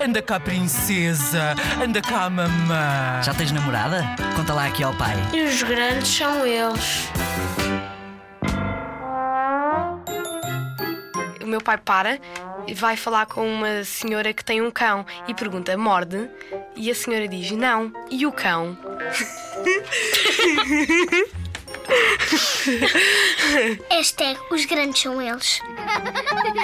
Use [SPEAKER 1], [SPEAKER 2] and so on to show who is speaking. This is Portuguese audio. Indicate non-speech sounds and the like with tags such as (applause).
[SPEAKER 1] Anda cá, princesa. Anda cá, mamã.
[SPEAKER 2] Já tens namorada? Conta lá aqui ao pai.
[SPEAKER 3] E os grandes são eles.
[SPEAKER 4] O meu pai para, e vai falar com uma senhora que tem um cão e pergunta: morde? E a senhora diz: não. E o cão?
[SPEAKER 5] Este é. os grandes são eles. (laughs)